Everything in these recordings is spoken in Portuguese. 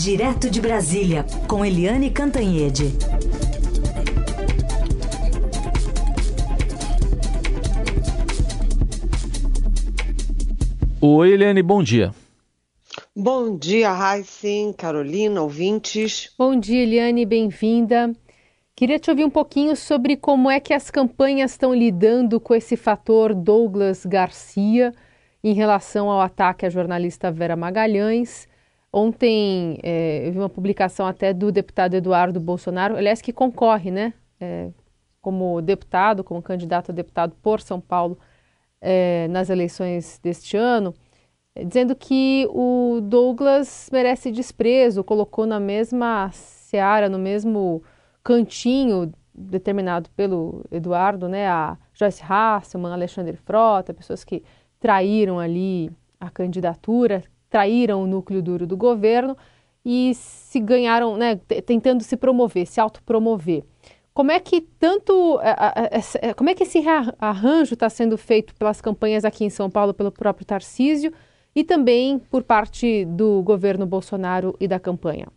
Direto de Brasília, com Eliane Cantanhede. Oi, Eliane, bom dia. Bom dia, Raíssen, Carolina, ouvintes. Bom dia, Eliane, bem-vinda. Queria te ouvir um pouquinho sobre como é que as campanhas estão lidando com esse fator Douglas Garcia em relação ao ataque à jornalista Vera Magalhães. Ontem é, eu vi uma publicação até do deputado Eduardo Bolsonaro, aliás, que concorre, né, é, como deputado, como candidato a deputado por São Paulo é, nas eleições deste ano, dizendo que o Douglas merece desprezo, colocou na mesma seara, no mesmo cantinho determinado pelo Eduardo, né, a Joyce Hasselman, Alexandre Frota, pessoas que traíram ali a candidatura, traíram o núcleo duro do governo e se ganharam, né, tentando se promover, se autopromover. Como é que tanto, como é que esse arranjo está sendo feito pelas campanhas aqui em São Paulo pelo próprio Tarcísio e também por parte do governo Bolsonaro e da campanha?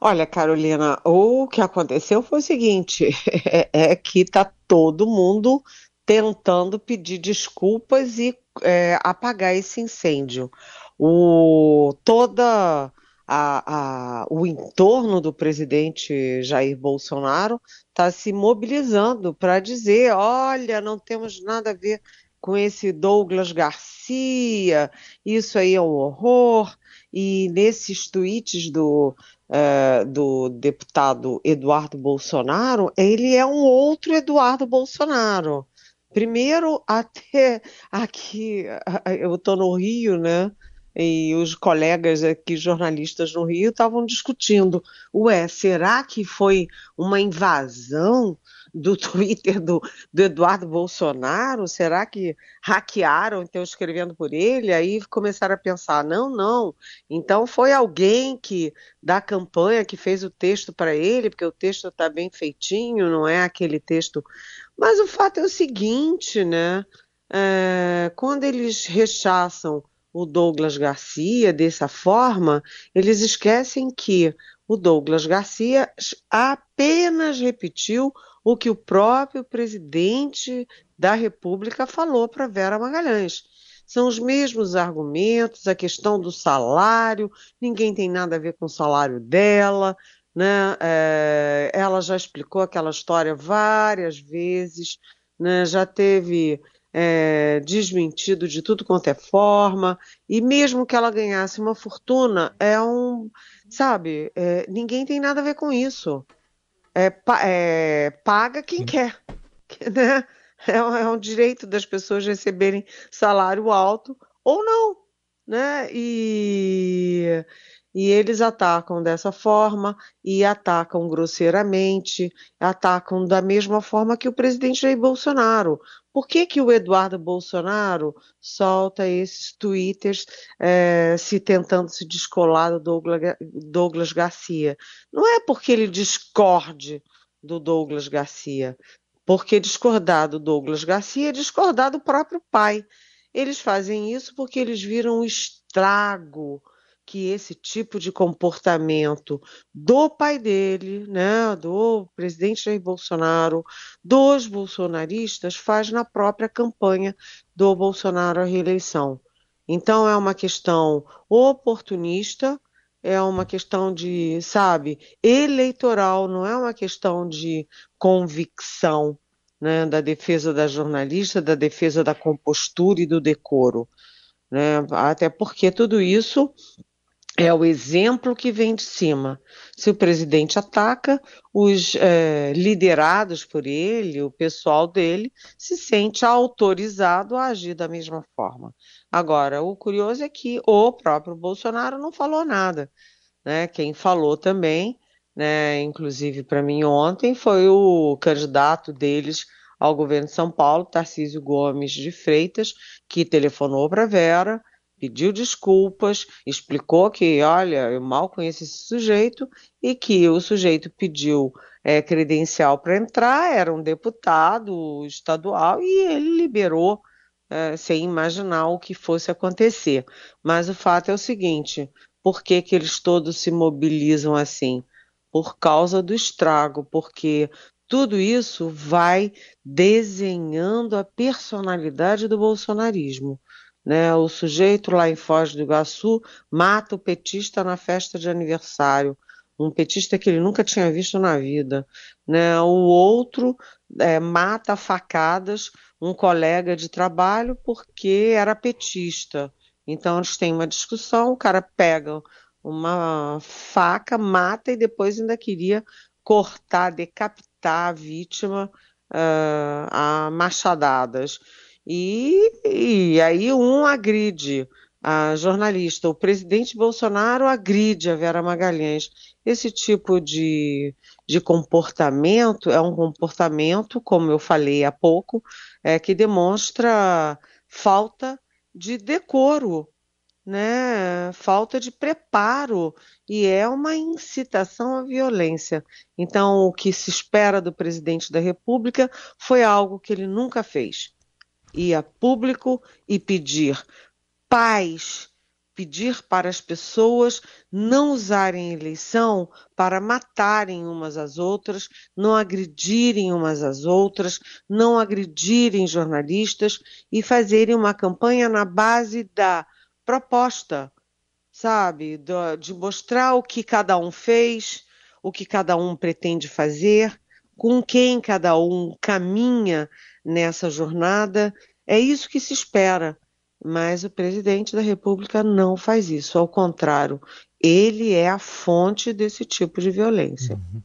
Olha, Carolina, o que aconteceu foi o seguinte: é, é que está todo mundo tentando pedir desculpas e é, apagar esse incêndio. O, toda a, a, o entorno do presidente Jair Bolsonaro está se mobilizando para dizer: olha, não temos nada a ver com esse Douglas Garcia, isso aí é um horror. E nesses tweets do, uh, do deputado Eduardo Bolsonaro, ele é um outro Eduardo Bolsonaro. Primeiro, até aqui, eu estou no Rio, né? E os colegas aqui, jornalistas no Rio, estavam discutindo: ué, será que foi uma invasão do Twitter do, do, Eduardo Bolsonaro? Será que hackearam, então, escrevendo por ele? Aí começaram a pensar: não, não. Então foi alguém que da campanha que fez o texto para ele, porque o texto está bem feitinho, não é aquele texto mas o fato é o seguinte, né? É, quando eles rechaçam o Douglas Garcia dessa forma, eles esquecem que o Douglas Garcia apenas repetiu o que o próprio presidente da República falou para Vera Magalhães. São os mesmos argumentos, a questão do salário, ninguém tem nada a ver com o salário dela, né? É, ela já explicou aquela história várias vezes, né? já teve é, desmentido de tudo quanto é forma, e mesmo que ela ganhasse uma fortuna, é um. Sabe, é, ninguém tem nada a ver com isso. É, é paga quem quer. Né? É, um direito das pessoas receberem salário alto ou não. Né? E e eles atacam dessa forma e atacam grosseiramente, atacam da mesma forma que o presidente Jair Bolsonaro. Por que, que o Eduardo Bolsonaro solta esses twitters é, se tentando se descolar do Douglas, Douglas Garcia? Não é porque ele discorde do Douglas Garcia, porque discordar do Douglas Garcia é discordar do próprio pai. Eles fazem isso porque eles viram o estrago que esse tipo de comportamento do pai dele, né, do presidente Jair Bolsonaro, dos bolsonaristas, faz na própria campanha do Bolsonaro à reeleição. Então é uma questão oportunista, é uma questão de, sabe, eleitoral, não é uma questão de convicção, né, da defesa da jornalista, da defesa da compostura e do decoro. Né? Até porque tudo isso é o exemplo que vem de cima. Se o presidente ataca, os é, liderados por ele, o pessoal dele, se sente autorizado a agir da mesma forma. Agora, o curioso é que o próprio Bolsonaro não falou nada. Né? Quem falou também, né, inclusive para mim ontem, foi o candidato deles ao governo de São Paulo, Tarcísio Gomes de Freitas, que telefonou para Vera pediu desculpas, explicou que, olha, eu mal conheço esse sujeito e que o sujeito pediu é, credencial para entrar, era um deputado estadual e ele liberou é, sem imaginar o que fosse acontecer. Mas o fato é o seguinte: Por que, que eles todos se mobilizam assim? Por causa do estrago, porque tudo isso vai desenhando a personalidade do bolsonarismo. Né? O sujeito lá em Foz do Iguaçu mata o petista na festa de aniversário, um petista que ele nunca tinha visto na vida. Né? O outro é, mata facadas um colega de trabalho porque era petista. Então eles têm uma discussão, o cara pega uma faca, mata e depois ainda queria cortar, decapitar a vítima uh, a machadadas. E, e aí um agride a jornalista, o presidente Bolsonaro agride a Vera Magalhães. Esse tipo de, de comportamento é um comportamento, como eu falei há pouco, é, que demonstra falta de decoro, né? falta de preparo e é uma incitação à violência. Então, o que se espera do presidente da República foi algo que ele nunca fez ir a público e pedir paz, pedir para as pessoas não usarem eleição para matarem umas às outras, não agredirem umas às outras, não agredirem jornalistas e fazerem uma campanha na base da proposta, sabe? De mostrar o que cada um fez, o que cada um pretende fazer, com quem cada um caminha nessa jornada. É isso que se espera. Mas o presidente da República não faz isso. Ao contrário, ele é a fonte desse tipo de violência. Uhum.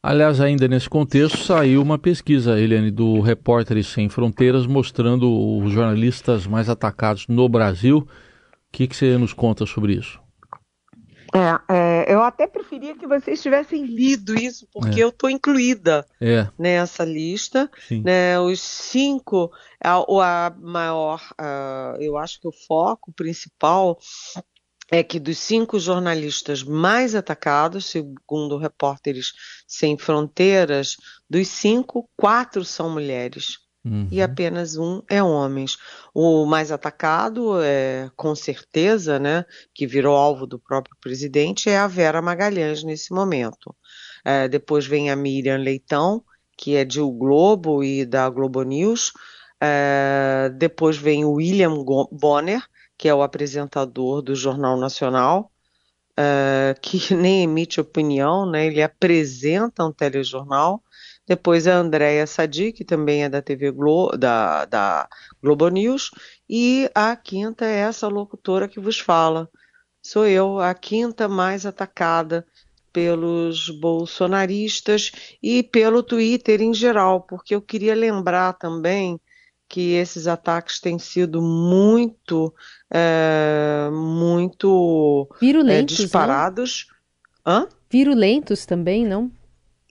Aliás, ainda nesse contexto, saiu uma pesquisa, Eliane, do Repórteres Sem Fronteiras, mostrando os jornalistas mais atacados no Brasil. O que, que você nos conta sobre isso? É, é, eu até preferia que vocês tivessem lido isso, porque é. eu estou incluída é. nessa lista. Né, os cinco, a, a maior, a, eu acho que o foco principal é que dos cinco jornalistas mais atacados, segundo Repórteres Sem Fronteiras, dos cinco, quatro são mulheres. Uhum. E apenas um é homens. O mais atacado, é, com certeza, né, que virou alvo do próprio presidente, é a Vera Magalhães nesse momento. É, depois vem a Miriam Leitão, que é de O Globo e da Globo News. É, depois vem o William Bonner, que é o apresentador do Jornal Nacional, é, que nem emite opinião, né, ele apresenta um telejornal. Depois a Andréia Sadi, que também é da TV Glo da, da Globo News. E a quinta é essa locutora que vos fala. Sou eu, a quinta mais atacada pelos bolsonaristas e pelo Twitter em geral, porque eu queria lembrar também que esses ataques têm sido muito, é, muito Virulentos, é, disparados. Hã? Virulentos também, não?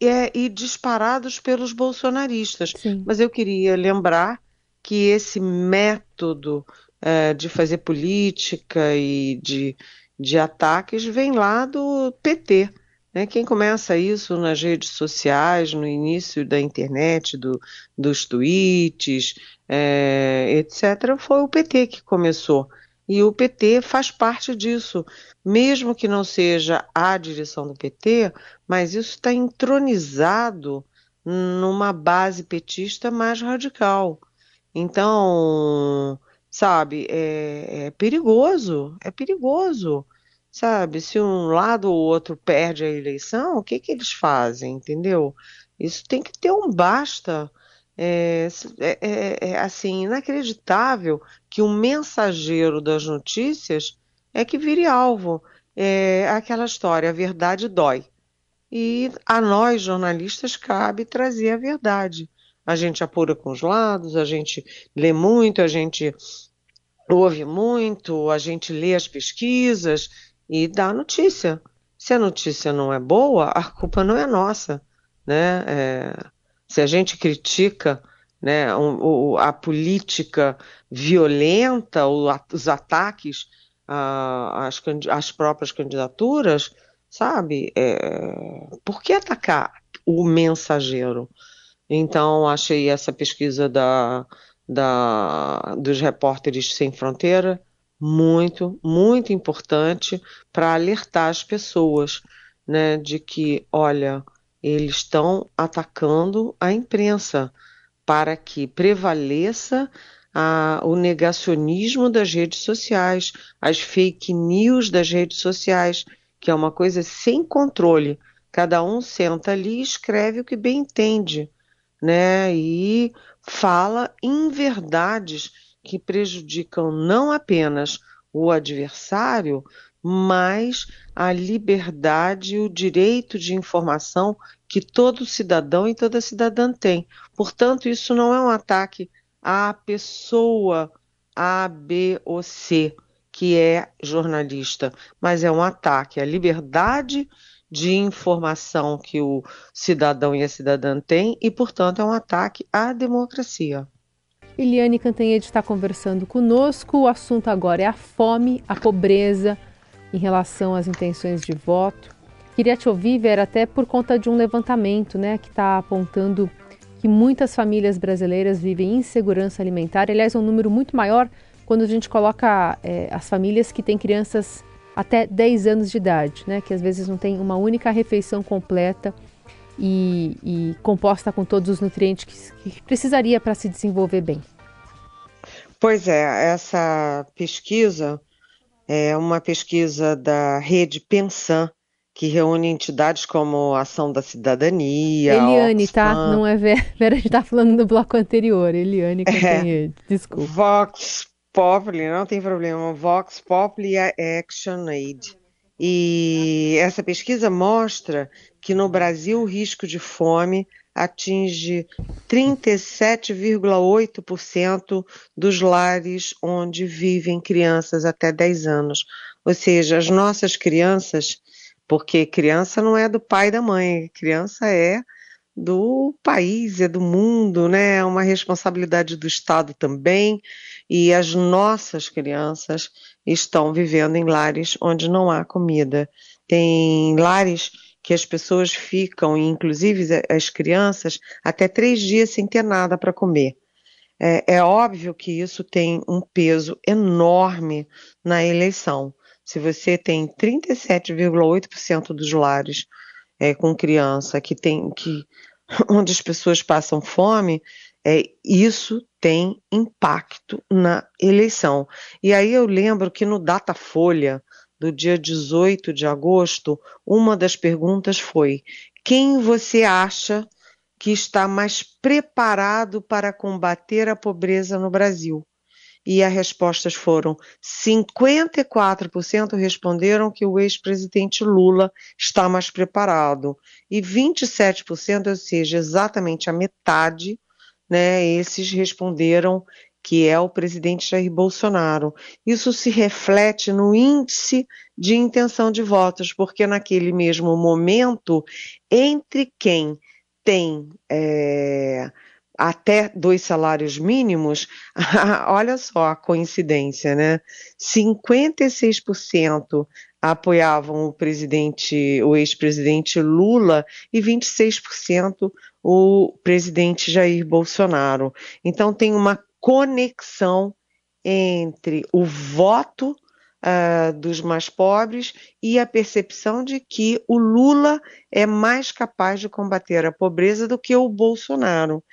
É, e disparados pelos bolsonaristas. Sim. Mas eu queria lembrar que esse método é, de fazer política e de, de ataques vem lá do PT. Né? Quem começa isso nas redes sociais, no início da internet, do, dos tweets, é, etc., foi o PT que começou. E o PT faz parte disso, mesmo que não seja a direção do PT, mas isso está entronizado numa base petista mais radical. Então, sabe, é, é perigoso, é perigoso. Sabe, se um lado ou outro perde a eleição, o que, que eles fazem, entendeu? Isso tem que ter um basta é, é, é, é, assim inacreditável que o mensageiro das notícias é que vire alvo. É aquela história, a verdade dói. E a nós, jornalistas, cabe trazer a verdade. A gente apura com os lados, a gente lê muito, a gente ouve muito, a gente lê as pesquisas e dá notícia. Se a notícia não é boa, a culpa não é nossa. Né? É, se a gente critica né, a política violenta, os ataques às, às próprias candidaturas, sabe? É, por que atacar o mensageiro? Então, achei essa pesquisa da, da, dos repórteres sem fronteira muito, muito importante para alertar as pessoas, né, de que, olha, eles estão atacando a imprensa para que prevaleça a, o negacionismo das redes sociais, as fake news das redes sociais, que é uma coisa sem controle. Cada um senta ali e escreve o que bem entende, né? E fala inverdades que prejudicam não apenas o adversário, mas a liberdade e o direito de informação que todo cidadão e toda cidadã tem. Portanto, isso não é um ataque à pessoa A, B ou C que é jornalista, mas é um ataque à liberdade de informação que o cidadão e a cidadã têm e, portanto, é um ataque à democracia. Eliane Cantanhede está conversando conosco. O assunto agora é a fome, a pobreza em relação às intenções de voto. Queria te ouvir, Vera, até por conta de um levantamento né, que está apontando que muitas famílias brasileiras vivem insegurança alimentar. Aliás, é um número muito maior quando a gente coloca é, as famílias que têm crianças até 10 anos de idade, né, que às vezes não tem uma única refeição completa e, e composta com todos os nutrientes que, que precisaria para se desenvolver bem. Pois é, essa pesquisa é uma pesquisa da rede Pensan, que reúne entidades como Ação da Cidadania. Eliane, tá? Oxfam, tá? Não é Vera, Vera a gente tá falando do bloco anterior. Eliane é, desculpa. Vox Populi, não tem problema. Vox Populi Action Aid. E essa pesquisa mostra que no Brasil o risco de fome atinge 37,8% dos lares onde vivem crianças até 10 anos. Ou seja, as nossas crianças, porque criança não é do pai e da mãe, criança é do país, é do mundo, né? É uma responsabilidade do Estado também. E as nossas crianças estão vivendo em lares onde não há comida. Tem lares que as pessoas ficam, inclusive as crianças, até três dias sem ter nada para comer. É, é, óbvio que isso tem um peso enorme na eleição. Se você tem 37,8% dos lares é, com criança que tem que onde as pessoas passam fome, é, isso tem impacto na eleição. E aí eu lembro que no Datafolha, do dia 18 de agosto, uma das perguntas foi: quem você acha que está mais preparado para combater a pobreza no Brasil? E as respostas foram: 54% responderam que o ex-presidente Lula está mais preparado, e 27%, ou seja, exatamente a metade, né, esses responderam que é o presidente Jair Bolsonaro. Isso se reflete no índice de intenção de votos, porque naquele mesmo momento, entre quem tem é, até dois salários mínimos, olha só a coincidência, né? 56% apoiavam o presidente, o ex-presidente Lula e 26% o presidente Jair Bolsonaro. Então tem uma conexão entre o voto uh, dos mais pobres e a percepção de que o Lula é mais capaz de combater a pobreza do que o Bolsonaro.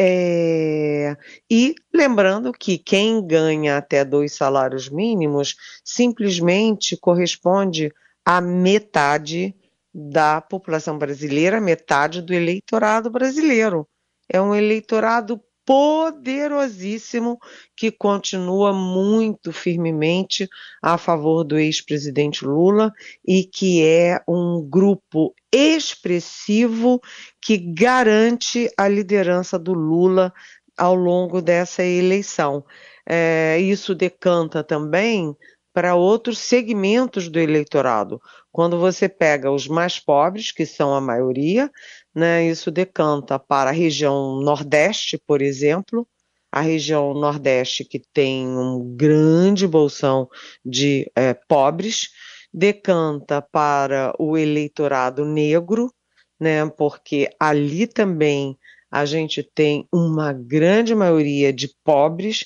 É, e lembrando que quem ganha até dois salários mínimos simplesmente corresponde à metade da população brasileira, metade do eleitorado brasileiro. É um eleitorado poderosíssimo que continua muito firmemente a favor do ex-presidente Lula e que é um grupo expressivo que garante a liderança do Lula ao longo dessa eleição. É, isso decanta também para outros segmentos do eleitorado. Quando você pega os mais pobres, que são a maioria, né? Isso decanta para a região Nordeste, por exemplo, a região Nordeste que tem um grande bolsão de é, pobres, decanta para o eleitorado negro, né? Porque ali também a gente tem uma grande maioria de pobres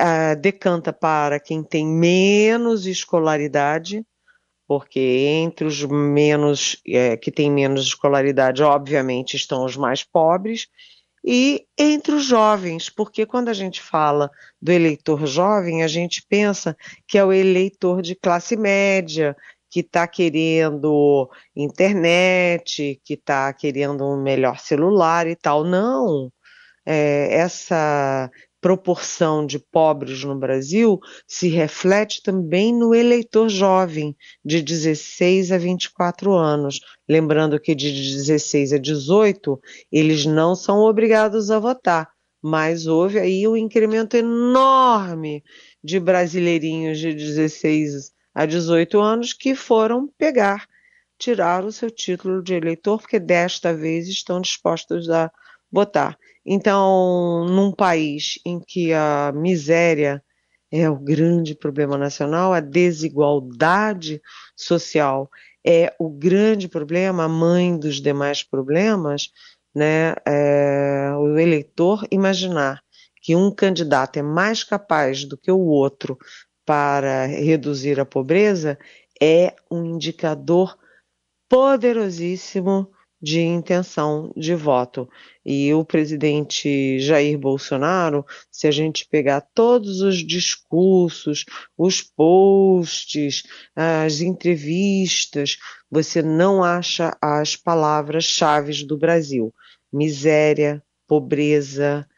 uh, decanta para quem tem menos escolaridade, porque entre os menos é, que têm menos escolaridade, obviamente, estão os mais pobres, e entre os jovens, porque quando a gente fala do eleitor jovem, a gente pensa que é o eleitor de classe média, que está querendo internet, que está querendo um melhor celular e tal. Não. É, essa proporção de pobres no Brasil se reflete também no eleitor jovem, de 16 a 24 anos. Lembrando que de 16 a 18, eles não são obrigados a votar, mas houve aí um incremento enorme de brasileirinhos de 16 a 18 anos que foram pegar, tirar o seu título de eleitor, porque desta vez estão dispostos a votar. Então, num país em que a miséria é o grande problema nacional, a desigualdade social é o grande problema, a mãe dos demais problemas, né? É, o eleitor imaginar que um candidato é mais capaz do que o outro para reduzir a pobreza é um indicador poderosíssimo de intenção de voto. E o presidente Jair Bolsonaro, se a gente pegar todos os discursos, os posts, as entrevistas, você não acha as palavras-chave do Brasil: miséria, pobreza,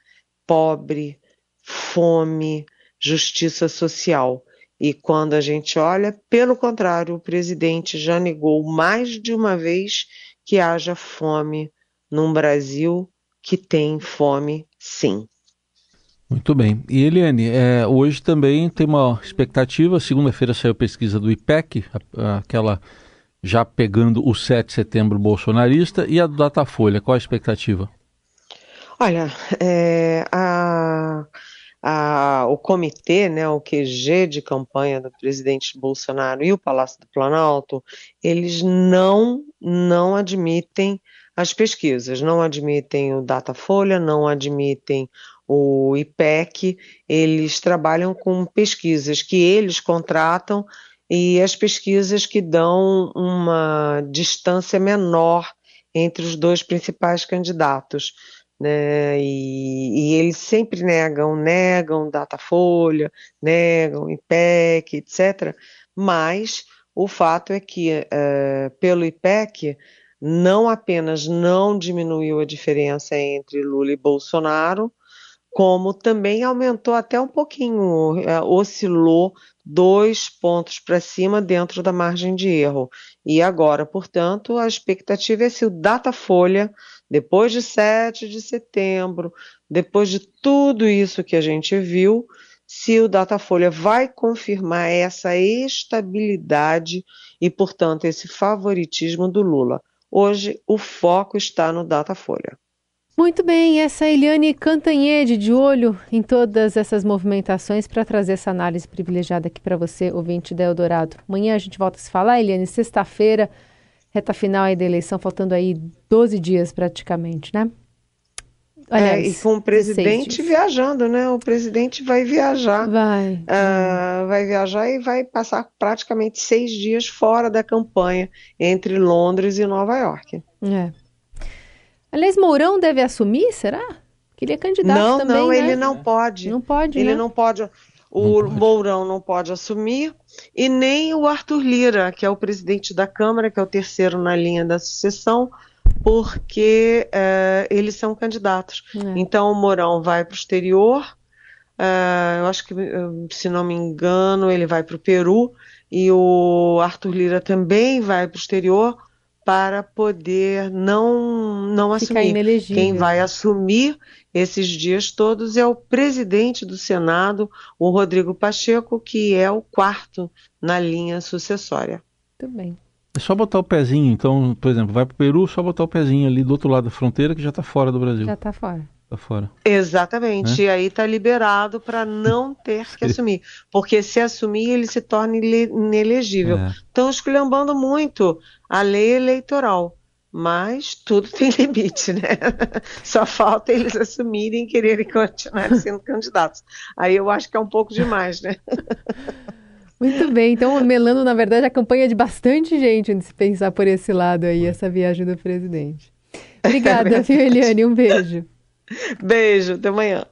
pobre, fome, justiça social. E quando a gente olha, pelo contrário, o presidente já negou mais de uma vez que haja fome num Brasil que tem fome, sim. Muito bem. E Eliane, é, hoje também tem uma expectativa. Segunda-feira saiu pesquisa do IPEC, aquela já pegando o 7 de setembro bolsonarista, e a do Datafolha. Qual a expectativa? Olha, é, a, a, o comitê, né, o QG de campanha do presidente Bolsonaro e o Palácio do Planalto, eles não, não admitem as pesquisas, não admitem o Datafolha, não admitem o IPEC, eles trabalham com pesquisas que eles contratam e as pesquisas que dão uma distância menor entre os dois principais candidatos né? E, e, eles sempre negam, negam Datafolha, negam IPEC, etc. Mas o fato é que, uh, pelo IPEC, não apenas não diminuiu a diferença entre Lula e Bolsonaro, como também aumentou até um pouquinho, uh, oscilou dois pontos para cima dentro da margem de erro. E agora, portanto, a expectativa é se o Datafolha depois de 7 de setembro, depois de tudo isso que a gente viu, se o Datafolha vai confirmar essa estabilidade e, portanto, esse favoritismo do Lula. Hoje, o foco está no Datafolha. Muito bem, essa é a Eliane Cantanhede de olho em todas essas movimentações para trazer essa análise privilegiada aqui para você, ouvinte da Eldorado. Amanhã a gente volta a se falar, Eliane, sexta-feira reta final aí da eleição, faltando aí 12 dias praticamente, né? Aliás, é, e com o presidente viajando, né? O presidente vai viajar. Vai. Uh, vai viajar e vai passar praticamente seis dias fora da campanha entre Londres e Nova York. É. Aliás, Mourão deve assumir, será? Que ele é candidato não, também, Não, né? ele não pode. Não pode, Ele né? não pode. O não Mourão não pode assumir e nem o Arthur Lira, que é o presidente da Câmara, que é o terceiro na linha da sucessão, porque é, eles são candidatos. É. Então o Mourão vai para o exterior, é, eu acho que, se não me engano, ele vai para o Peru e o Arthur Lira também vai para o exterior para poder não, não assumir. Quem vai assumir esses dias todos é o presidente do Senado, o Rodrigo Pacheco, que é o quarto na linha sucessória. Muito bem. É só botar o pezinho, então, por exemplo, vai para o Peru, só botar o pezinho ali do outro lado da fronteira que já está fora do Brasil. Já está fora. Tá fora. Exatamente. É? E aí está liberado para não ter que assumir. Porque se assumir, ele se torna inelegível. É. Estão esculhambando muito a lei eleitoral. mas tudo tem limite, né? Só falta eles assumirem e quererem continuar sendo candidatos. Aí eu acho que é um pouco demais, né? Muito bem, então melando, na verdade, a campanha de bastante gente, se pensar por esse lado aí, essa viagem do presidente. Obrigada, é viu, Eliane? Um beijo. Beijo, até amanhã.